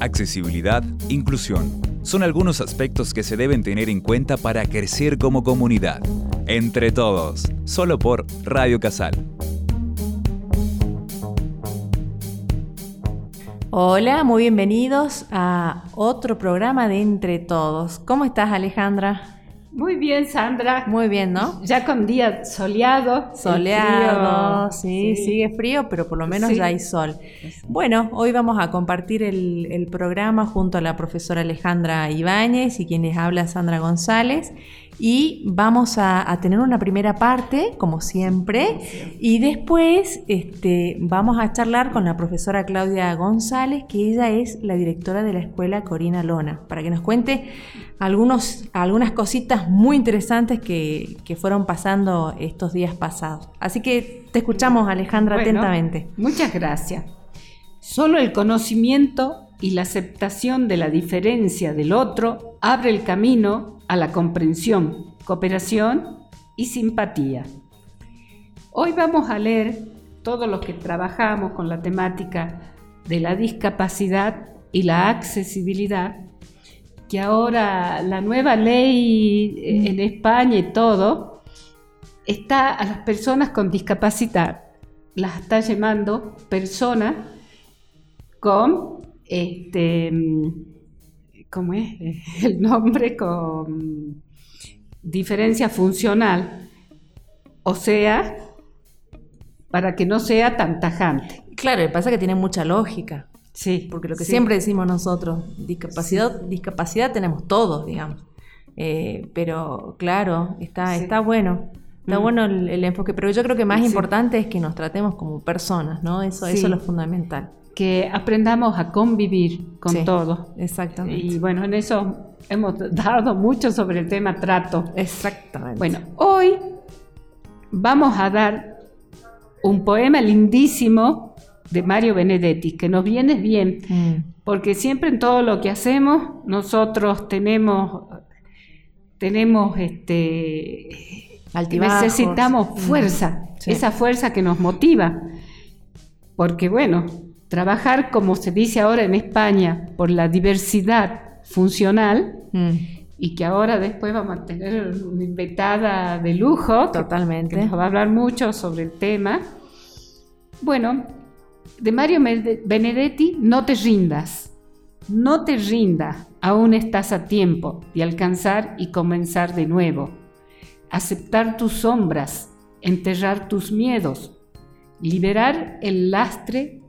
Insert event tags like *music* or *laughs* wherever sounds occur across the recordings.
accesibilidad, inclusión. Son algunos aspectos que se deben tener en cuenta para crecer como comunidad. Entre todos, solo por Radio Casal. Hola, muy bienvenidos a otro programa de Entre Todos. ¿Cómo estás, Alejandra? Muy bien, Sandra. Muy bien, ¿no? Ya con día soleado. Soleado, sí, sigue frío, pero por lo menos ya hay sol. Bueno, hoy vamos a compartir el, el, programa junto a la profesora Alejandra Ibáñez y quienes habla Sandra González y vamos a, tener una primera parte, como siempre, y después este, vamos a charlar con la profesora Claudia González, que ella es la directora de la escuela Corina Lona, para que nos cuente algunos, algunas cositas muy interesantes que, fueron pasando estos días pasados. Así que te escuchamos, Alejandra, atentamente. Muchas gracias. Solo el conocimiento y la aceptación de la diferencia del otro abre el camino a la comprensión, cooperación y simpatía. Hoy vamos a leer todo lo que trabajamos con la temática de la discapacidad y la accesibilidad, que ahora la nueva ley en España y todo está a las personas con discapacidad, las está llamando personas con este, ¿cómo es? *laughs* El nombre con diferencia funcional, o sea, para que no sea tan tajante. Claro, que pasa que tiene mucha lógica. Sí. Porque lo que siempre decimos nosotros, discapacidad, discapacidad tenemos todos, digamos. Eh, pero claro, está, está bueno. Está mm. bueno el, enfoque, pero yo creo que más importante es que nos tratemos como personas, ¿no? Eso, eso es lo fundamental que aprendamos a convivir con todo. Exactamente. Y bueno, en eso hemos dado mucho sobre el tema trato. Exactamente. Bueno, hoy vamos a dar un poema lindísimo de Mario Benedetti, que nos viene bien, mm. porque siempre en todo lo que hacemos nosotros tenemos, tenemos este, necesitamos mm. fuerza, esa fuerza que nos motiva, porque bueno, trabajar, como se dice ahora en España, por la diversidad funcional, mm. y que ahora después vamos a tener una invitada de lujo, totalmente, que, nos va a hablar mucho sobre el tema. Bueno, de Mario Benedetti, no te rindas, no te rindas, aún estás a tiempo de alcanzar y comenzar de nuevo. Aceptar tus sombras, enterrar tus miedos, liberar el lastre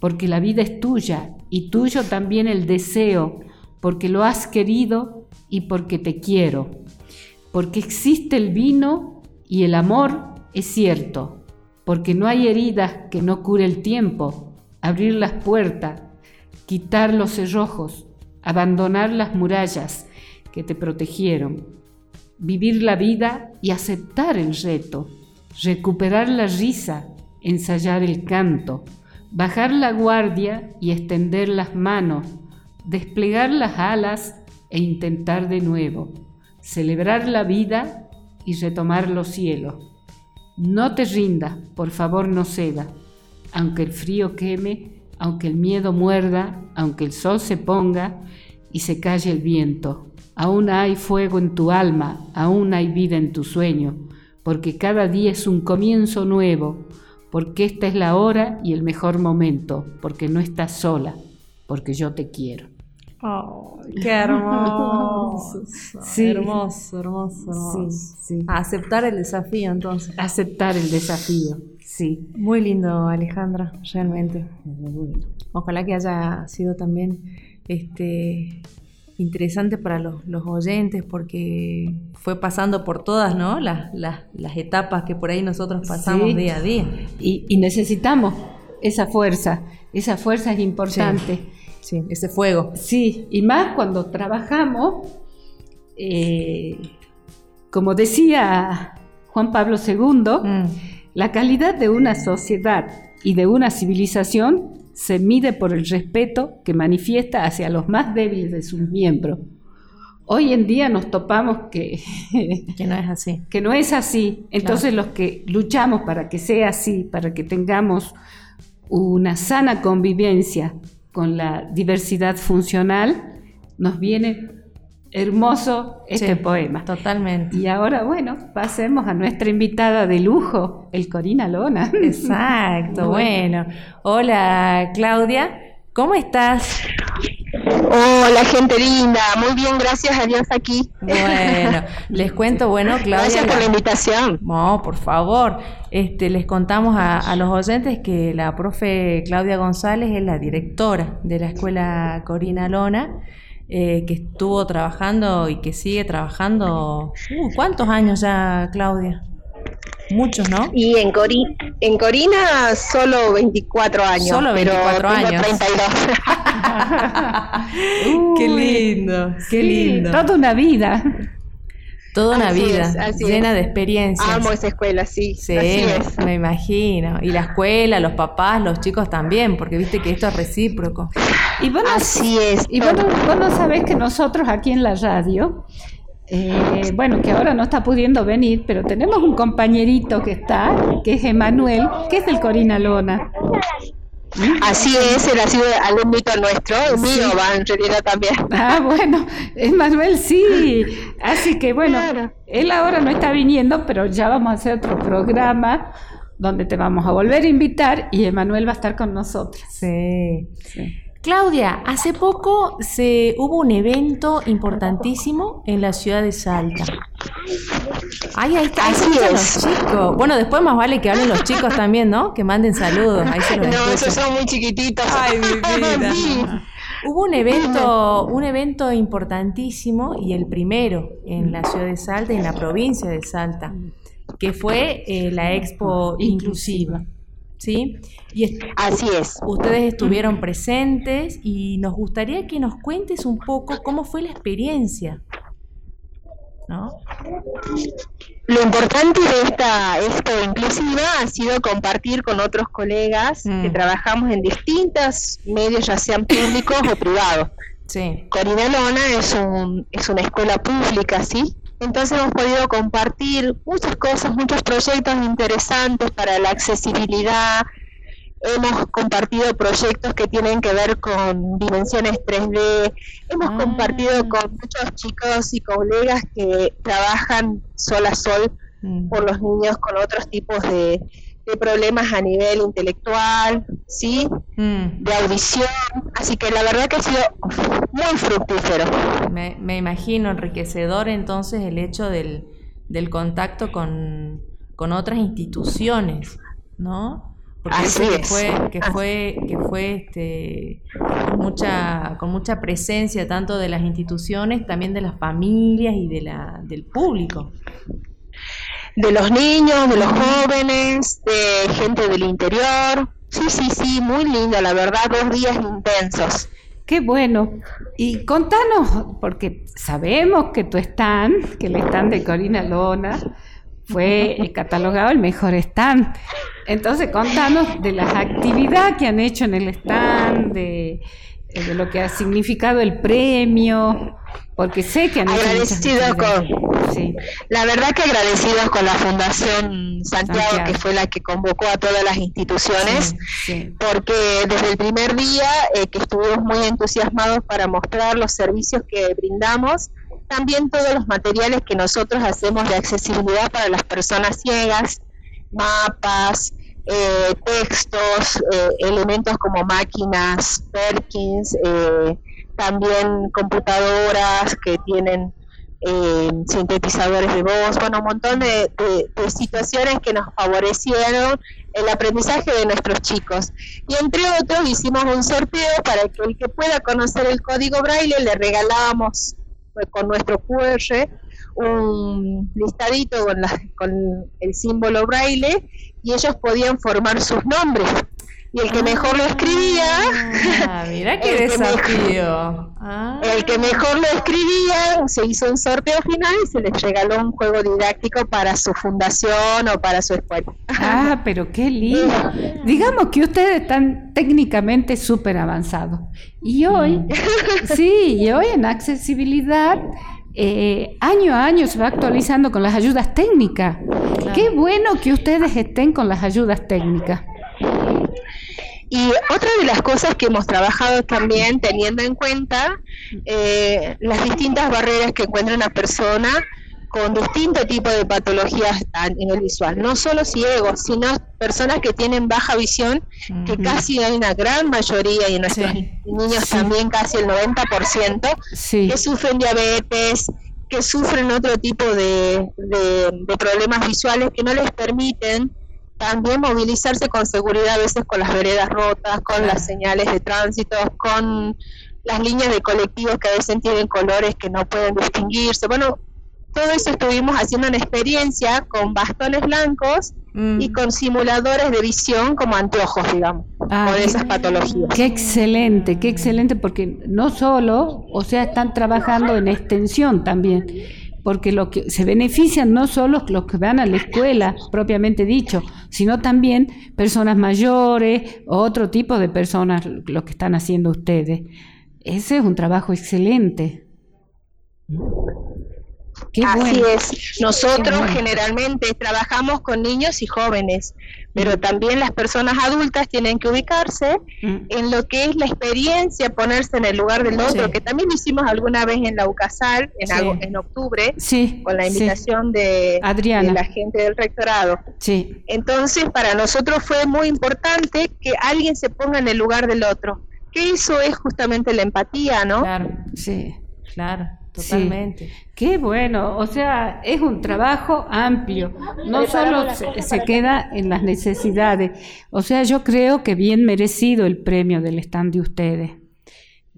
porque la vida es tuya y tuyo también el deseo, porque lo has querido y porque te quiero, porque existe el vino y el amor es cierto, porque no hay heridas que no cure el tiempo, abrir las puertas, quitar los cerrojos, abandonar las murallas que te protegieron, vivir la vida y aceptar el reto, recuperar la risa, ensayar el canto, bajar la guardia y extender las manos, desplegar las alas e intentar de nuevo, celebrar la vida y retomar los cielos. No te rindas, por favor no ceda, aunque el frío queme, aunque el miedo muerda, aunque el sol se ponga y se calle el viento. Aún hay fuego en tu alma, aún hay vida en tu sueño, porque cada día es un comienzo nuevo, porque esta es la hora y el mejor momento, porque no estás sola, porque yo te quiero. Oh, ¡Qué hermoso! *laughs* sí. Hermoso, hermoso, hermoso. Sí, aceptar el desafío, entonces. Aceptar el desafío, sí. Muy lindo, Alejandra, realmente. Ojalá que haya sido también este, interesante para los, oyentes porque fue pasando por todas ¿no? las, las, etapas que por ahí nosotros pasamos día a día. Y, necesitamos esa fuerza, esa fuerza es importante. Sí, ese fuego. Sí, y más cuando trabajamos, eh, como decía Juan Pablo II, mm. la calidad de una sociedad y de una civilización se mide por el respeto que manifiesta hacia los más débiles de sus miembros. Hoy en día nos topamos que, *laughs* que no es así. Que no es así. Entonces los que luchamos para que sea así, para que tengamos una sana convivencia con la diversidad funcional, nos viene hermoso este poema. Totalmente. Y ahora, bueno, pasemos a nuestra invitada de lujo, el Corina Lona. *laughs* Exacto, bueno. Hola, Claudia, ¿cómo estás? Hola, gente linda. Muy bien, gracias a Dios aquí. Bueno, *laughs* les cuento, bueno, Claudia. Gracias por la invitación. No, por favor. Este, les contamos a, a, los oyentes que la profe Claudia González es la directora de la escuela Corina Lona eh, que estuvo trabajando y que sigue trabajando. Uh, ¿Cuántos años ya, Claudia? Muchos, ¿no? Y en, en Corina solo 24 años. Solo 24 pero años. 32. *laughs* qué lindo, qué lindo. Toda una vida. Toda una vida llena de experiencias. Amo esa escuela, sí. Sí, me imagino. Y la escuela, los papás, los chicos también, porque viste que esto es recíproco. Y así es. Y vos, vos no sabés que nosotros aquí en la radio, eh, bueno, que ahora no está pudiendo venir, pero tenemos un compañerito que está, que es Emanuel, que es del Corina Lona. Así es, él ha sido alumnito nuestro, el mío va en realidad también. Ah, bueno, Manuel sí. Así que bueno, él ahora no está viniendo, pero ya vamos a hacer otro programa donde te vamos a volver a invitar y Emanuel va a estar con nosotros. Sí. sí. Claudia, hace poco se hubo un evento importantísimo en la ciudad de Salta. Ay, ahí está, ahí los chicos. Bueno, después más vale que hablen los chicos también, ¿no? Que manden saludos. Ahí se los no, esos son muy chiquititos. Ay, mi *laughs* vida. Hubo un evento, un evento importantísimo y el primero en la ciudad de Salta, en la provincia de Salta, que fue eh, la Expo Inclusiva. ¿Sí? Y Así es. Ustedes estuvieron presentes y nos gustaría que nos cuentes un poco cómo fue la experiencia. ¿No? Lo importante de esta expo inclusiva ha sido compartir con otros colegas que mm. trabajamos en distintos medios, ya sean públicos o privados. Sí. Corina Lona es, un, es una escuela pública, ¿sí? Entonces hemos podido compartir muchas cosas, muchos proyectos interesantes para la accesibilidad. Hemos compartido proyectos que tienen que ver con dimensiones 3D. Hemos ah. compartido con muchos chicos y colegas que trabajan sol a sol mm. por los niños con otros tipos de, problemas a nivel intelectual, ¿sí? Mm. De audición. Así que la verdad que ha sido muy fructífero. Me, me imagino enriquecedor entonces el hecho del, del contacto con, con otras instituciones, ¿no? Porque Así que fue, que fue, que fue este, con mucha, con mucha presencia tanto de las instituciones, también de las familias y de la, del público de los niños, de los jóvenes, de gente del interior. Sí, sí, sí, muy lindo, la verdad, dos días intensos. Qué bueno. Y contanos, porque sabemos que tu stand, que el stand de Corina Lona, fue *laughs* catalogado el mejor stand. Entonces, contanos de las actividades que han hecho en el stand, de, de lo que ha significado el premio, porque sé que han agradecido con sí. la verdad que agradecidos con la Fundación Santiago, que fue la que convocó a todas las instituciones porque desde el primer día eh, que estuvimos muy entusiasmados para mostrar los servicios que brindamos también todos los materiales que nosotros hacemos de accesibilidad para las personas ciegas mapas eh, textos, eh, elementos como máquinas, Perkins, eh, también computadoras que tienen eh, sintetizadores de voz, bueno, un montón de, situaciones que nos favorecieron el aprendizaje de nuestros chicos. Y entre otros hicimos un sorteo para que el que pueda conocer el código braille le regalamos pues, con nuestro QR un listadito con, con el símbolo braille y ellos podían formar sus nombres y el que mejor lo escribía. Ah, mira qué *laughs* desafío. Ah. El que mejor lo escribía se hizo un sorteo final y se les regaló un juego didáctico para su fundación o para su escuela. Ah, pero qué lindo. *laughs* Digamos que ustedes están técnicamente súper avanzados. Y hoy, mm. sí, y hoy en accesibilidad. Eh, año a año se va actualizando con las ayudas técnicas. Qué bueno que ustedes estén con las ayudas técnicas. Y otra de las cosas que hemos trabajado también teniendo en cuenta eh, las distintas barreras que encuentra una persona con distinto tipo de patologías a nivel visual, no solo ciegos, sino personas que tienen baja visión, que casi hay una gran mayoría, y en nuestros niños también casi el 90%, que sufren diabetes, que sufren otro tipo de, de problemas visuales que no les permiten también movilizarse con seguridad a veces con las veredas rotas, con las señales de tránsito, con las líneas de colectivos que a veces tienen colores que no pueden distinguirse. Bueno, todo eso estuvimos haciendo una experiencia con bastones blancos y mm. con simuladores de visión como anteojos, digamos, ah, con esas patologías. Qué excelente, qué excelente, porque no solo, o sea, están trabajando en extensión también porque lo que se benefician no solo los que van a la escuela propiamente dicho, sino también personas mayores, otro tipo de personas, lo que están haciendo ustedes. Ese es un trabajo excelente. Así es. Nosotros generalmente trabajamos con niños y jóvenes, pero mm. también las personas adultas tienen que ubicarse mm. en lo que es la experiencia, ponerse en el lugar del otro, que también lo hicimos alguna vez en la UCASAL, en, en octubre, con la invitación de, de, la gente del rectorado. Entonces, para nosotros fue muy importante que alguien se ponga en el lugar del otro, que eso es justamente la empatía, ¿no? Claro, sí, claro. Totalmente. Qué bueno, o sea, es un trabajo amplio, no solo se, se, queda en las necesidades, o sea, yo creo que bien merecido el premio del stand de ustedes.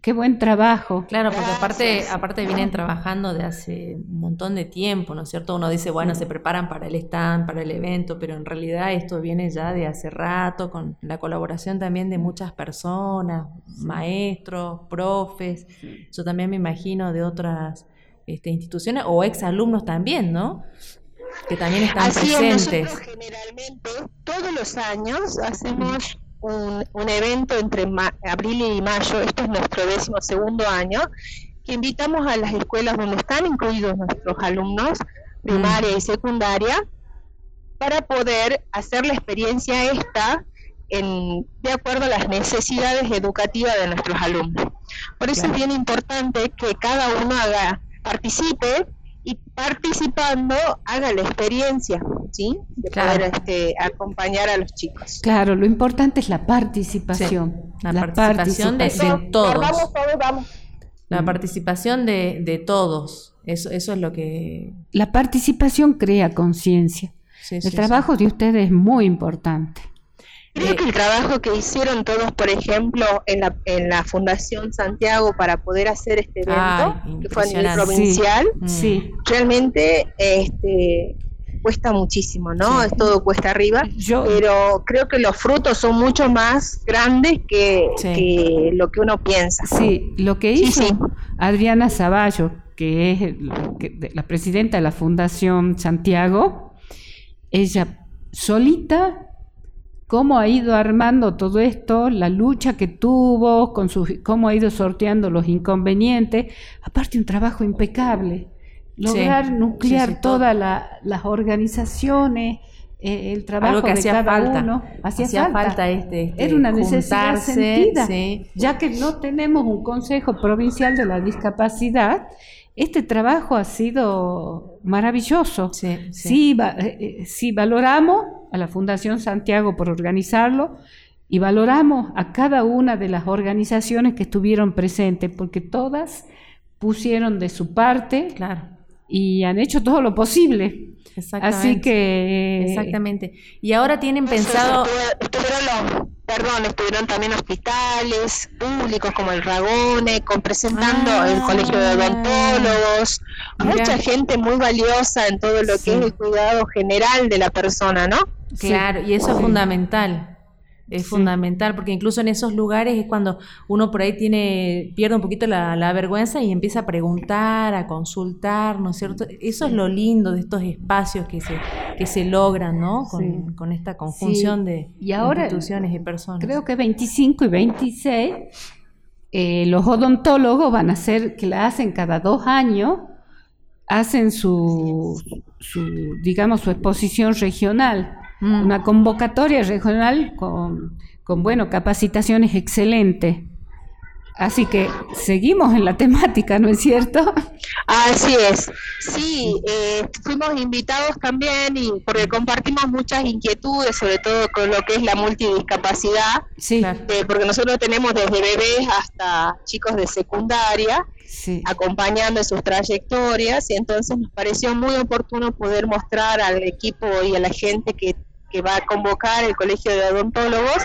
Qué buen trabajo. Claro, porque aparte, aparte vienen trabajando de hace un montón de tiempo, ¿no es cierto? Uno dice, bueno, se preparan para el stand, para el evento, pero en realidad esto viene ya de hace rato, con la colaboración también de muchas personas, maestros, profes, yo también me imagino de otras este, instituciones o exalumnos también, ¿no? Que también están presentes. nosotros generalmente todos los años hacemos un, evento entre abril y mayo, esto es nuestro décimo segundo año, que invitamos a las escuelas donde están incluidos nuestros alumnos, primaria y secundaria, para poder hacer la experiencia esta en, de acuerdo a las necesidades educativas de nuestros alumnos. Por eso es bien importante que cada uno haga, participe y participando haga la experiencia, ¿sí? De poder este, acompañar a los chicos. Claro, lo importante es la participación. La, participación, De, todos. La participación de, todos. Eso, eso es lo que... La participación crea conciencia. El trabajo de ustedes es muy importante. Creo que el trabajo que hicieron todos, por ejemplo, en la, en la Fundación Santiago para poder hacer este evento, que fue a nivel provincial, sí, realmente este, cuesta muchísimo, ¿no? Es todo cuesta arriba, pero creo que los frutos son mucho más grandes que, lo que uno piensa. Sí, lo que hizo Adriana Zavallo, que es la presidenta de la Fundación Santiago, ella solita cómo ha ido armando todo esto, la lucha que tuvo, con sus, cómo ha ido sorteando los inconvenientes, aparte un trabajo impecable, lograr nuclear todas las organizaciones, eh, el trabajo que de cada falta. uno, hacía, falta, este, este, era una necesidad sentida, ya que no tenemos un Consejo Provincial de la Discapacidad, este trabajo ha sido maravilloso. Sí, sí. Eh, eh, valoramos a la Fundación Santiago por organizarlo y valoramos a cada una de las organizaciones que estuvieron presentes, porque todas pusieron de su parte claro. Y han hecho todo lo posible. Así que... Exactamente. Y ahora tienen pensado... Estuvieron perdón, estuvieron también hospitales públicos como el Ragone, con, presentando el ah. Colegio de Odontólogos, mucha gente muy valiosa en todo lo que es el cuidado general de la persona, ¿no? Claro, y eso es fundamental. Es fundamental, porque incluso en esos lugares es cuando uno por ahí tiene, pierde un poquito la, vergüenza y empieza a preguntar, a consultar, ¿no es cierto? Eso es lo lindo de estos espacios que se, que se logran, ¿no? Con, esta conjunción de y ahora, instituciones y personas. Creo que 25 y 26, eh, los odontólogos van a hacer, que la hacen cada dos años, hacen su, su digamos, su exposición regional Mm. Una convocatoria regional con, con, bueno, capacitaciones excelentes. Así que seguimos en la *laughs* temática, ¿no es cierto? Así es. Sí, eh, fuimos invitados también y porque compartimos muchas inquietudes, sobre todo con lo que es la multidiscapacidad. Sí. Eh, porque nosotros tenemos desde bebés hasta chicos de secundaria acompañando en sus trayectorias y entonces nos pareció muy oportuno poder mostrar al equipo y a la gente que que va a convocar el Colegio de Odontólogos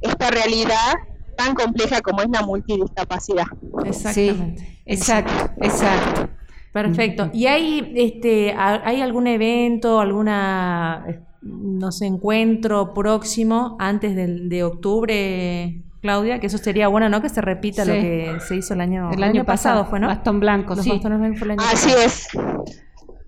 esta realidad tan compleja como es la multidiscapacidad. Exactamente. exacto, exacto. Perfecto. ¿Y hay este hay algún evento, alguna no sé, encuentro próximo antes del, de octubre, Claudia? Que eso sería bueno, ¿no? Que se repita lo que se hizo el año, el año, pasado, fue, ¿no? Bastón blanco, sí. Así es.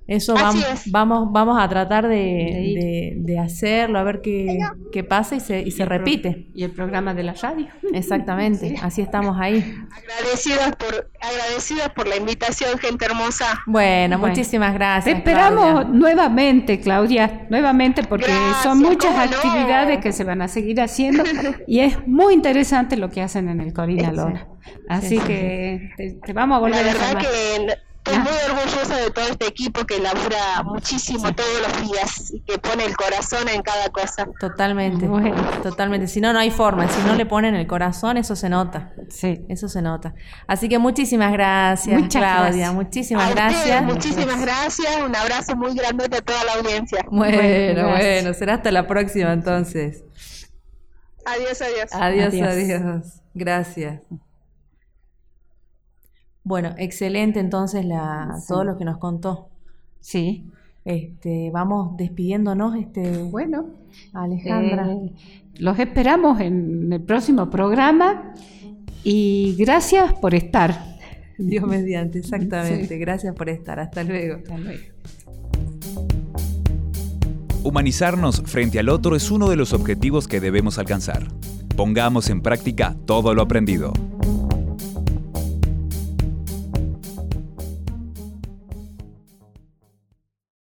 Eso vamos, vamos, vamos a tratar de, hacerlo, a ver qué, qué pasa y se, y se repite. y el programa de la radio. Exactamente, así estamos ahí. Agradecidas por, agradecidas por la invitación, gente hermosa. Bueno, muchísimas gracias. Te esperamos nuevamente, Claudia, nuevamente, porque son muchas actividades que se van a seguir haciendo *laughs* y es muy interesante lo que hacen en el Corina Lora. Así que te, vamos a volver la verdad a Que Estoy muy orgullosa de todo este equipo que labura muchísimo todos los días y que pone el corazón en cada cosa. Totalmente, totalmente. Si no, no hay forma. Si no le ponen el corazón, eso se nota. Sí. Eso se nota. Así que muchísimas gracias, Claudia. Muchísimas gracias. muchísimas gracias. Un abrazo muy grande a toda la audiencia. Bueno, bueno. Será hasta la próxima entonces. Adiós, adiós. Adiós, adiós. adiós. Gracias. Bueno, excelente entonces la, todo lo que nos contó. Sí. Este, vamos despidiéndonos, este, bueno, Alejandra. Eh, los esperamos en el próximo programa y gracias por estar. Dios mediante, exactamente. Gracias por estar. Hasta luego. Hasta luego. Humanizarnos frente al otro es uno de los objetivos que debemos alcanzar. Pongamos en práctica todo lo aprendido.